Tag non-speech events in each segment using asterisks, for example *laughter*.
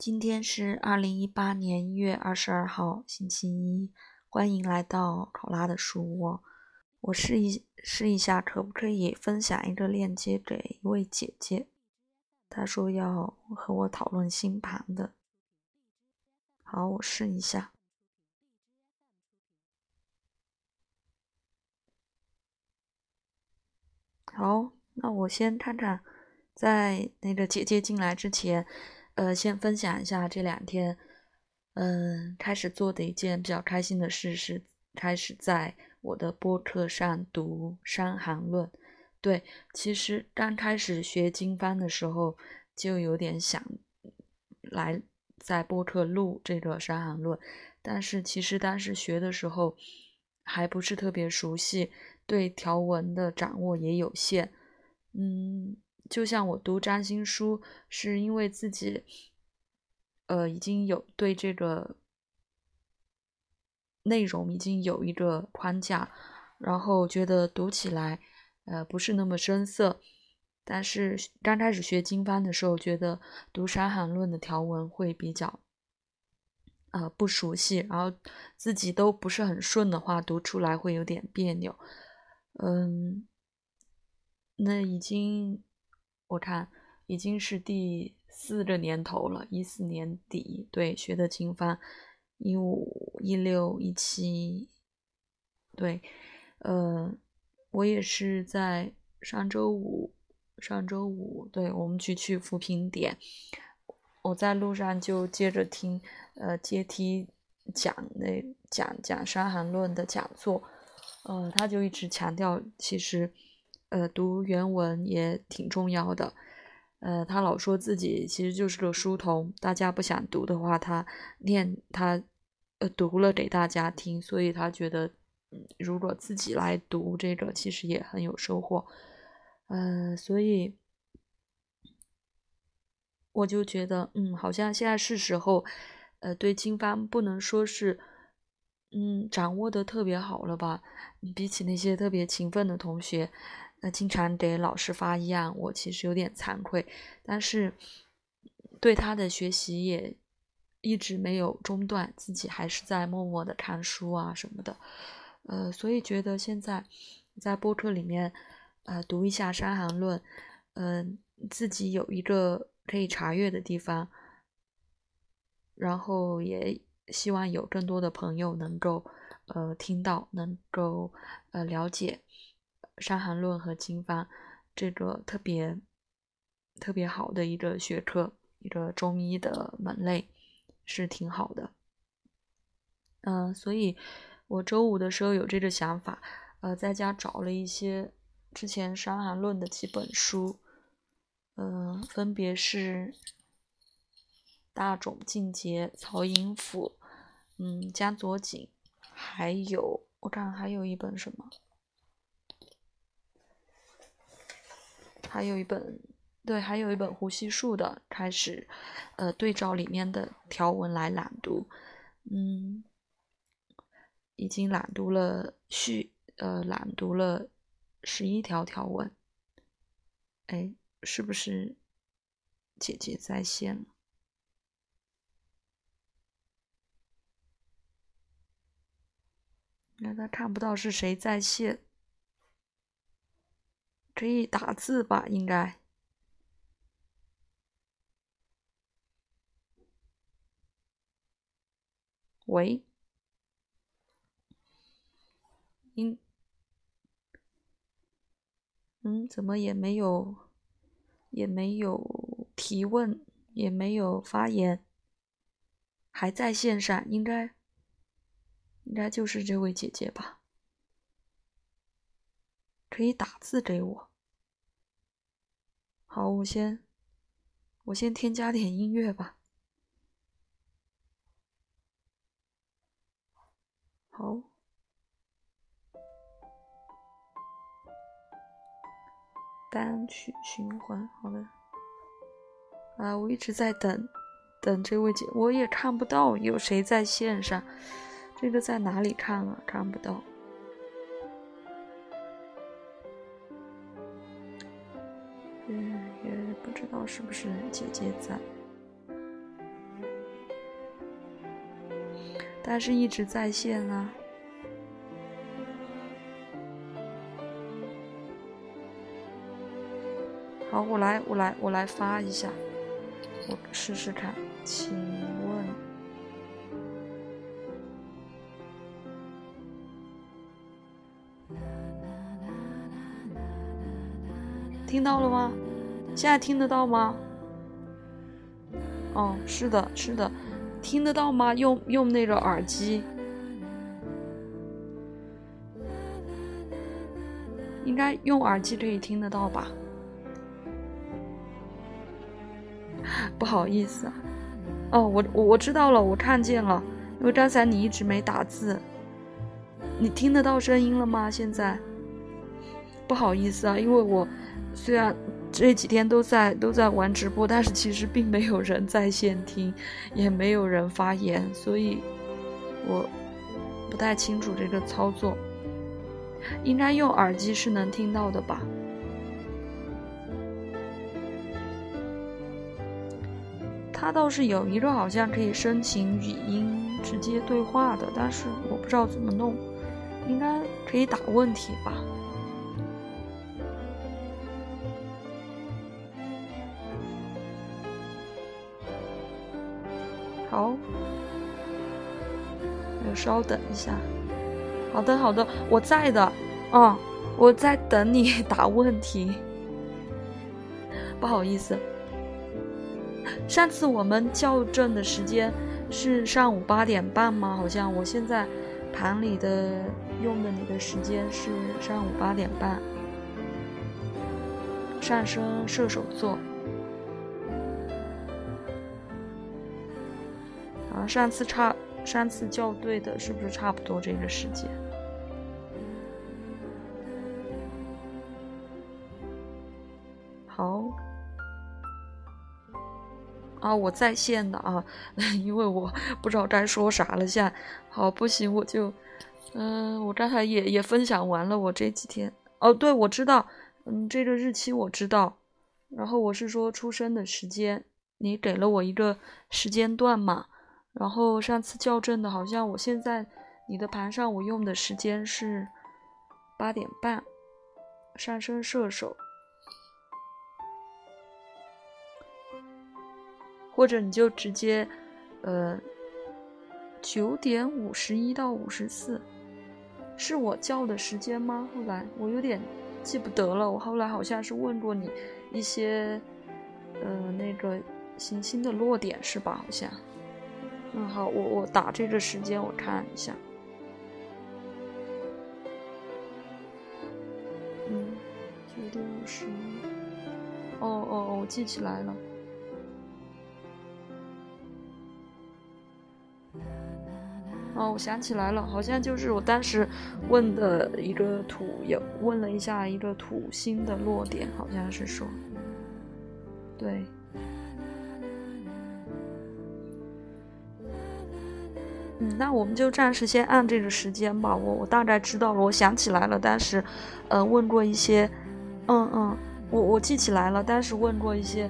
今天是二零一八年一月二十二号，星期一。欢迎来到考拉的书窝。我试一试一下，可不可以分享一个链接给一位姐姐？她说要和我讨论星盘的。好，我试一下。好，那我先看看，在那个姐姐进来之前，呃，先分享一下这两天，嗯，开始做的一件比较开心的事是，开始在我的播客上读《伤寒论》。对，其实刚开始学经方的时候，就有点想来在播客录这个《伤寒论》，但是其实当时学的时候还不是特别熟悉。对条文的掌握也有限，嗯，就像我读占星书，是因为自己，呃，已经有对这个内容已经有一个框架，然后觉得读起来，呃，不是那么生涩。但是刚开始学经方的时候，觉得读《伤寒论》的条文会比较，呃，不熟悉，然后自己都不是很顺的话，读出来会有点别扭。嗯，那已经我看已经是第四个年头了，一四年底对学的经方，一五一六一七，对，呃，我也是在上周五，上周五对我们去去扶贫点，我在路上就接着听呃阶梯讲那讲讲《伤寒论》的讲座。呃，他就一直强调，其实，呃，读原文也挺重要的。呃，他老说自己其实就是个书童，大家不想读的话，他念他，呃，读了给大家听，所以他觉得，嗯如果自己来读这个，其实也很有收获。呃，所以我就觉得，嗯，好像现在是时候，呃，对经方不能说是。嗯，掌握的特别好了吧？比起那些特别勤奋的同学，那经常给老师发议案，我其实有点惭愧。但是对他的学习也一直没有中断，自己还是在默默的看书啊什么的。呃，所以觉得现在在播客里面，呃，读一下《伤寒论》，嗯，自己有一个可以查阅的地方，然后也。希望有更多的朋友能够，呃，听到，能够，呃，了解《伤寒论》和经方这个特别特别好的一个学科，一个中医的门类，是挺好的。嗯，所以我周五的时候有这个想法，呃，在家找了一些之前《伤寒论》的几本书，嗯，分别是《大冢进节》《曹寅甫》。嗯，江左锦，还有我看还有一本什么，还有一本，对，还有一本胡锡树的，开始，呃，对照里面的条文来朗读，嗯，已经朗读了序，呃，朗读了十一条条文，哎，是不是姐姐在线了？那他看不到是谁在线，可以打字吧？应该。喂，嗯，嗯，怎么也没有，也没有提问，也没有发言，还在线上，应该。应该就是这位姐姐吧，可以打字给我。好，我先我先添加点音乐吧。好，单曲循环，好的。啊，我一直在等等这位姐，我也看不到有谁在线上。这个在哪里看啊？看不到。是不是姐姐在。但是一直在线啊。好，我来，我来，我来发一下，我试试看，请问听到了吗？现在听得到吗？哦，是的，是的，听得到吗？用用那个耳机，应该用耳机可以听得到吧？*laughs* 不好意思啊，哦，我我我知道了，我看见了，因为刚才你一直没打字，你听得到声音了吗？现在？不好意思啊，因为我虽然这几天都在都在玩直播，但是其实并没有人在线听，也没有人发言，所以我不太清楚这个操作。应该用耳机是能听到的吧？它倒是有一个好像可以申请语音直接对话的，但是我不知道怎么弄，应该可以打问题吧。好，稍等一下。好的，好的，我在的，嗯，我在等你 *laughs* 答问题。不好意思。上次我们校正的时间是上午八点半吗？好像我现在盘里的用的你的时间是上午八点半。上升射手座。上次差，上次校对的是不是差不多这个时间？好。啊，我在线的啊，*laughs* 因为我不知道该说啥了。现在好不行，我就，嗯，我刚才也也分享完了。我这几天，哦，对，我知道，嗯，这个日期我知道。然后我是说出生的时间，你给了我一个时间段嘛。然后上次校正的，好像我现在你的盘上我用的时间是八点半，上升射手。或者你就直接，呃，九点五十一到五十四，是我叫的时间吗？后来我有点记不得了。我后来好像是问过你一些，呃，那个行星的落点是吧？好像。嗯，好，我我打这个时间我看一下。嗯，九点五十一。哦哦哦，我记起来了。哦，我想起来了，好像就是我当时问的一个土，也问了一下一个土星的落点，好像是说，对，嗯，那我们就暂时先按这个时间吧。我我大概知道了，我想起来了，当时，呃，问过一些，嗯嗯，我我记起来了，当时问过一些，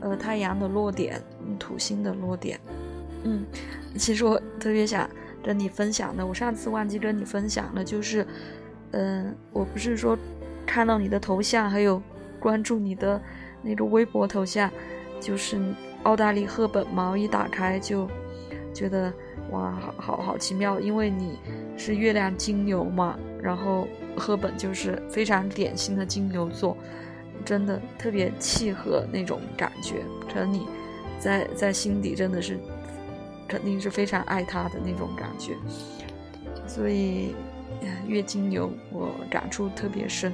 呃，太阳的落点，土星的落点，嗯，其实我特别想。跟你分享的，我上次忘记跟你分享了，就是，嗯，我不是说看到你的头像，还有关注你的那个微博头像，就是澳大利赫本嘛，一打开就觉得哇，好好好奇妙，因为你是月亮金牛嘛，然后赫本就是非常典型的金牛座，真的特别契合那种感觉，可能你在在心底真的是。肯定是非常爱他的那种感觉，所以月经牛我感触特别深。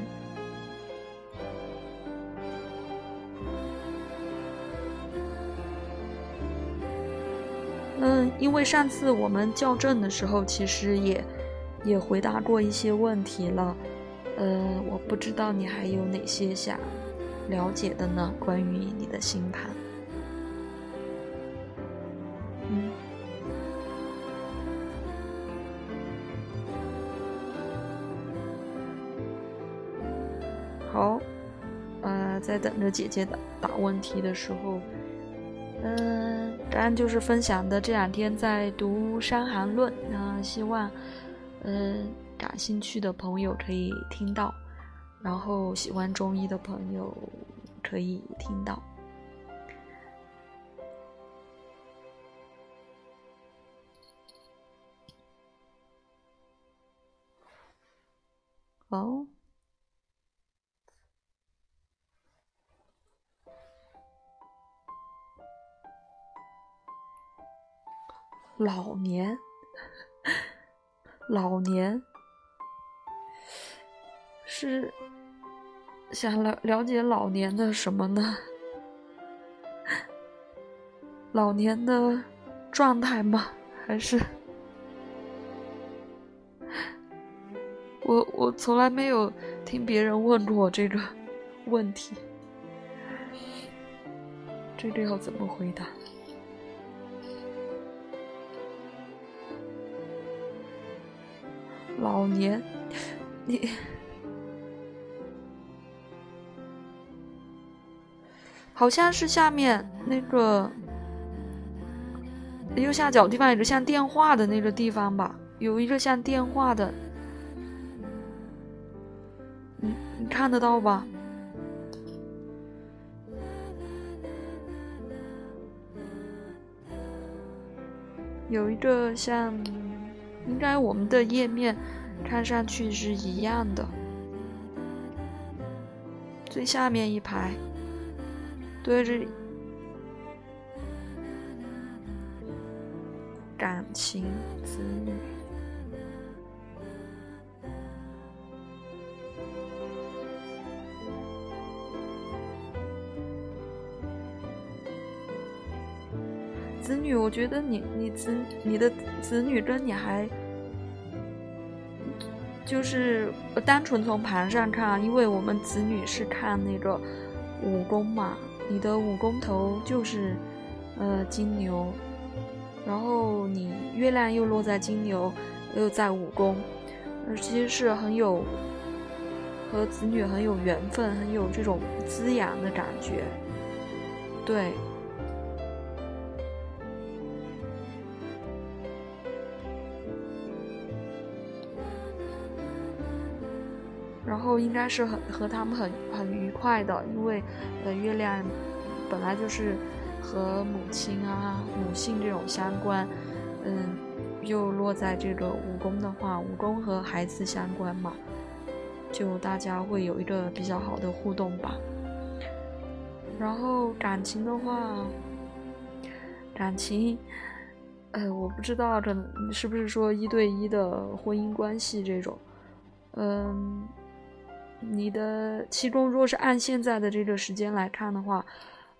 因为上次我们校正的时候，其实也也回答过一些问题了。呃，我不知道你还有哪些想了解的呢？关于你的星盘。好，呃，在等着姐姐的答问题的时候，嗯，当然就是分享的这两天在读《伤寒论》，那希望，嗯，感兴趣的朋友可以听到，然后喜欢中医的朋友可以听到。哦。老年，老年是想了了解老年的什么呢？*laughs* 老年的状态吗？还是我我从来没有听别人问过我这个问题，这个要怎么回答？老年，你好像是下面那个右下角地方有个像电话的那个地方吧？有一个像电话的，你你看得到吧？有一个像。应该我们的页面看上去是一样的，最下面一排对着感情子女，我觉得你你子你的子女跟你还。就是单纯从盘上看，因为我们子女是看那个五宫嘛，你的五宫头就是呃金牛，然后你月亮又落在金牛，又在五宫，其实是很有和子女很有缘分，很有这种滋养的感觉，对。后应该是很和他们很很愉快的，因为，呃，月亮本来就是和母亲啊、母性这种相关，嗯，又落在这个五宫的话，五宫和孩子相关嘛，就大家会有一个比较好的互动吧。然后感情的话，感情，呃，我不知道可能是不是说一对一的婚姻关系这种，嗯。你的七宫如果是按现在的这个时间来看的话，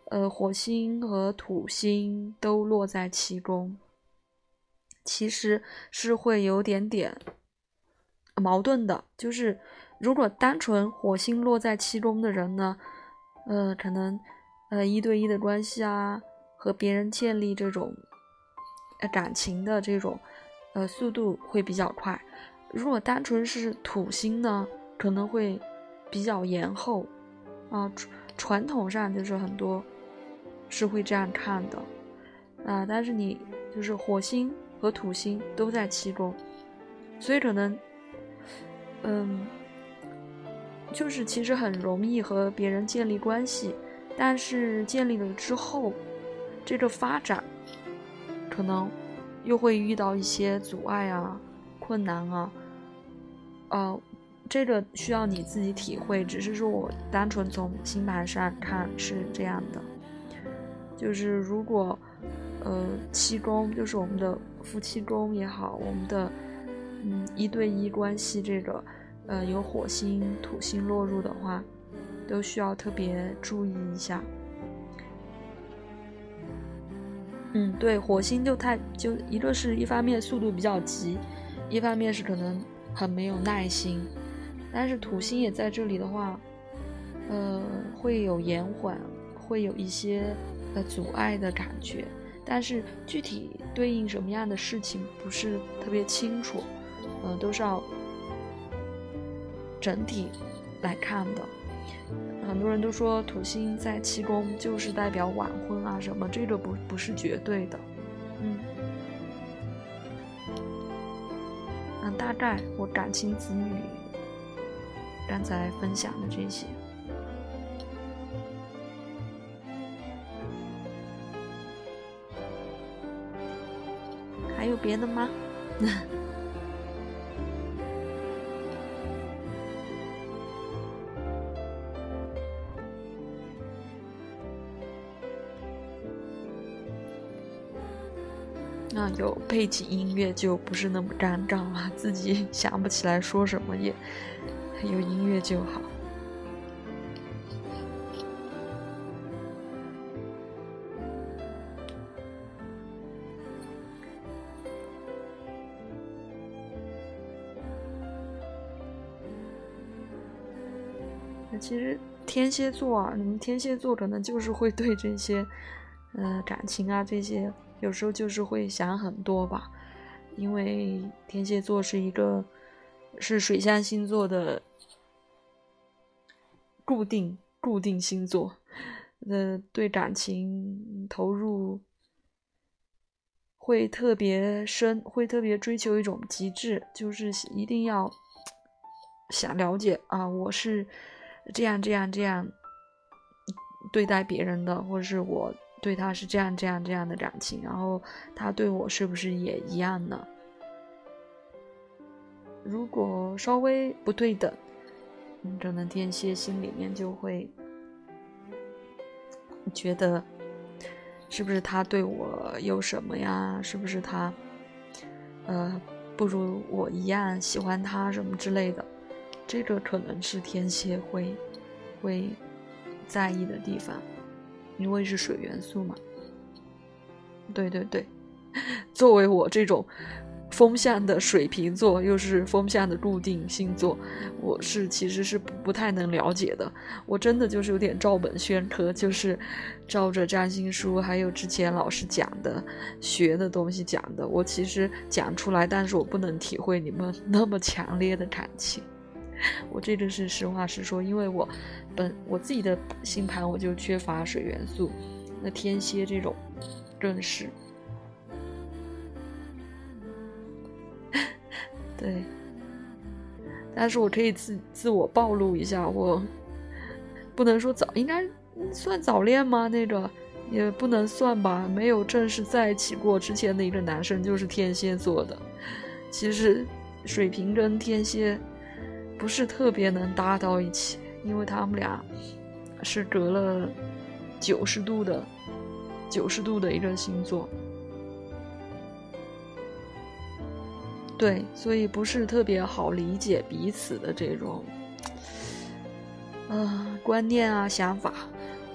呃，火星和土星都落在七宫，其实是会有点点矛盾的。就是如果单纯火星落在七宫的人呢，呃，可能呃一对一的关系啊，和别人建立这种呃感情的这种呃速度会比较快。如果单纯是土星呢？可能会比较延后，啊，传统上就是很多是会这样看的，啊，但是你就是火星和土星都在七宫，所以可能，嗯，就是其实很容易和别人建立关系，但是建立了之后，这个发展可能又会遇到一些阻碍啊、困难啊，呃。这个需要你自己体会，只是说我单纯从星盘上看是这样的，就是如果，呃，七宫就是我们的夫妻宫也好，我们的嗯一对一关系这个，呃，有火星、土星落入的话，都需要特别注意一下。嗯，对，火星就太就一个是一方面速度比较急，一方面是可能很没有耐心。但是土星也在这里的话，呃，会有延缓，会有一些呃阻碍的感觉。但是具体对应什么样的事情不是特别清楚，呃，都是要整体来看的。很多人都说土星在七宫就是代表晚婚啊什么，这个不不是绝对的，嗯，嗯，大概我感情子女刚才分享的这些，还有别的吗？*laughs* 那有背景音乐就不是那么尴尬了，自己想不起来说什么也有音乐就好。其实天蝎座啊，你们天蝎座可能就是会对这些，呃，感情啊这些。有时候就是会想很多吧，因为天蝎座是一个是水象星座的固定固定星座，呃，对感情投入会特别深，会特别追求一种极致，就是一定要想了解啊，我是这样这样这样对待别人的，或者是我。对他是这样这样这样的感情，然后他对我是不是也一样呢？如果稍微不对等，可能天蝎心里面就会觉得，是不是他对我有什么呀？是不是他，呃，不如我一样喜欢他什么之类的？这个可能是天蝎会会在意的地方。因为是水元素嘛，对对对，*laughs* 作为我这种风象的水瓶座，又是风象的固定星座，我是其实是不太能了解的。我真的就是有点照本宣科，就是照着占星书还有之前老师讲的学的东西讲的。我其实讲出来，但是我不能体会你们那么强烈的感情。我这个是实话实说，因为我本我自己的星盘我就缺乏水元素，那天蝎这种更是，对，但是我可以自自我暴露一下，我不能说早，应该算早恋吗？那个也不能算吧，没有正式在一起过之前的一个男生就是天蝎座的，其实水瓶跟天蝎。不是特别能搭到一起，因为他们俩是隔了九十度的九十度的一个星座，对，所以不是特别好理解彼此的这种啊观念啊想法，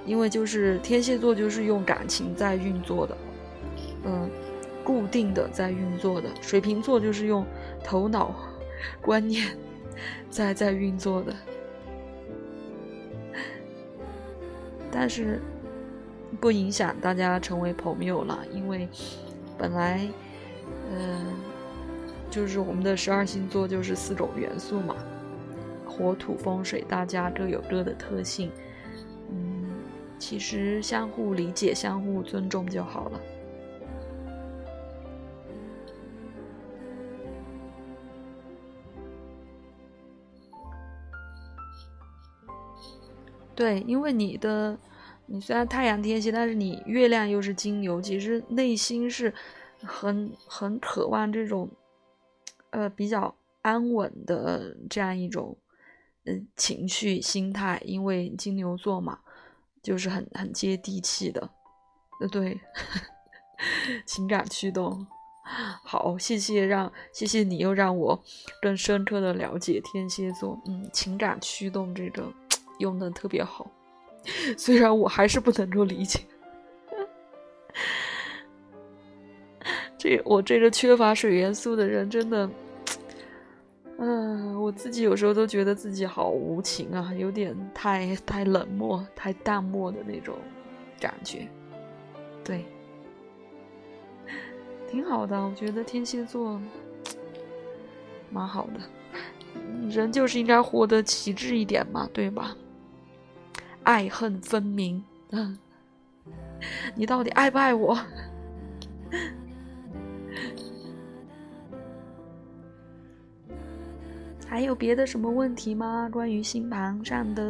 因为就是天蝎座就是用感情在运作的，嗯，固定的在运作的，水瓶座就是用头脑观念。在在运作的，但是不影响大家成为朋友了，因为本来，嗯，就是我们的十二星座就是四种元素嘛，火土风水，大家各有各的特性，嗯，其实相互理解、相互尊重就好了。对，因为你的，你虽然太阳天蝎，但是你月亮又是金牛，其实内心是很很渴望这种，呃，比较安稳的这样一种，嗯，情绪心态。因为金牛座嘛，就是很很接地气的，呃，对，*laughs* 情感驱动。好，谢谢让谢谢你又让我更深刻的了解天蝎座，嗯，情感驱动这个。*tsk* 用的特别好，*laughs* 虽然我还是不能够理解，这我这个缺乏水元素的人真的，嗯，我自己有时候都觉得自己好无情啊，有点太太冷漠、太淡漠的那种感觉，对，挺好的，我觉得天蝎座蛮好的，人就是应该活得旗帜一点嘛，对吧？爱恨分明。嗯，*laughs* 你到底爱不爱我？还有别的什么问题吗？关于星盘上的？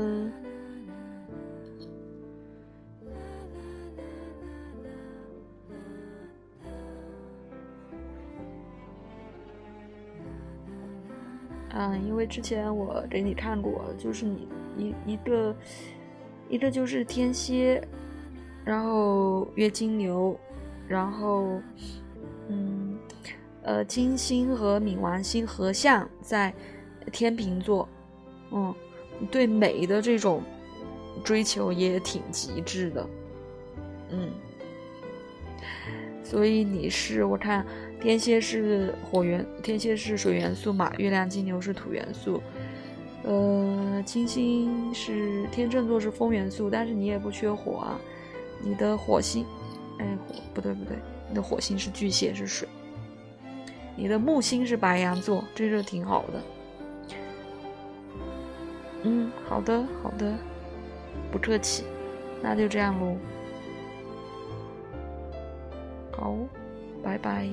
嗯，因为之前我给你看过，就是你一一个一个就是天蝎，然后月金牛，然后嗯呃金星和冥王星合相在。天秤座，嗯，对美的这种追求也挺极致的，嗯，所以你是我看天蝎是火元，天蝎是水元素嘛，月亮金牛是土元素，呃，金星是天秤座是风元素，但是你也不缺火啊，你的火星，哎，火不对不对，你的火星是巨蟹是水，你的木星是白羊座，这就挺好的。嗯，好的，好的，不客气，那就这样喽。好，拜拜。